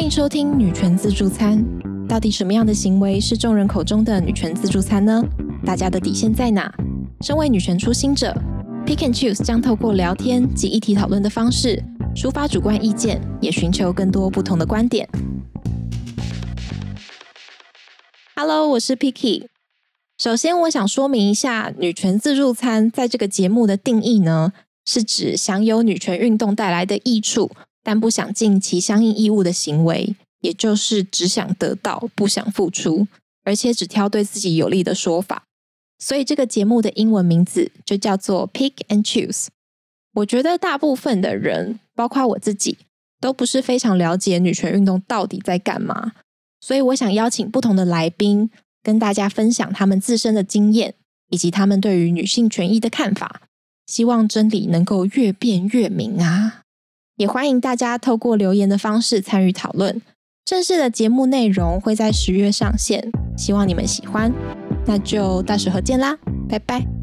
欢迎收听女权自助餐。到底什么样的行为是众人口中的女权自助餐呢？大家的底线在哪？身为女权初心者，Pick and Choose 将透过聊天及议题讨论的方式，抒发主观意见，也寻求更多不同的观点。Hello，我是 Picky。首先，我想说明一下，女权自助餐在这个节目的定义呢，是指享有女权运动带来的益处，但不想尽其相应义务的行为。也就是只想得到，不想付出，而且只挑对自己有利的说法。所以这个节目的英文名字就叫做 Pick and Choose。我觉得大部分的人，包括我自己，都不是非常了解女权运动到底在干嘛。所以我想邀请不同的来宾，跟大家分享他们自身的经验，以及他们对于女性权益的看法。希望真理能够越辩越明啊！也欢迎大家透过留言的方式参与讨论。正式的节目内容会在十月上线，希望你们喜欢。那就到时候见啦，拜拜。